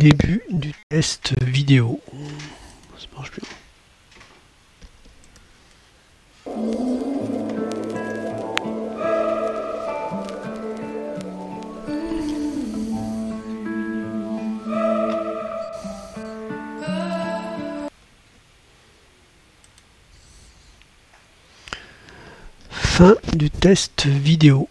Début du test vidéo. Fin du test vidéo.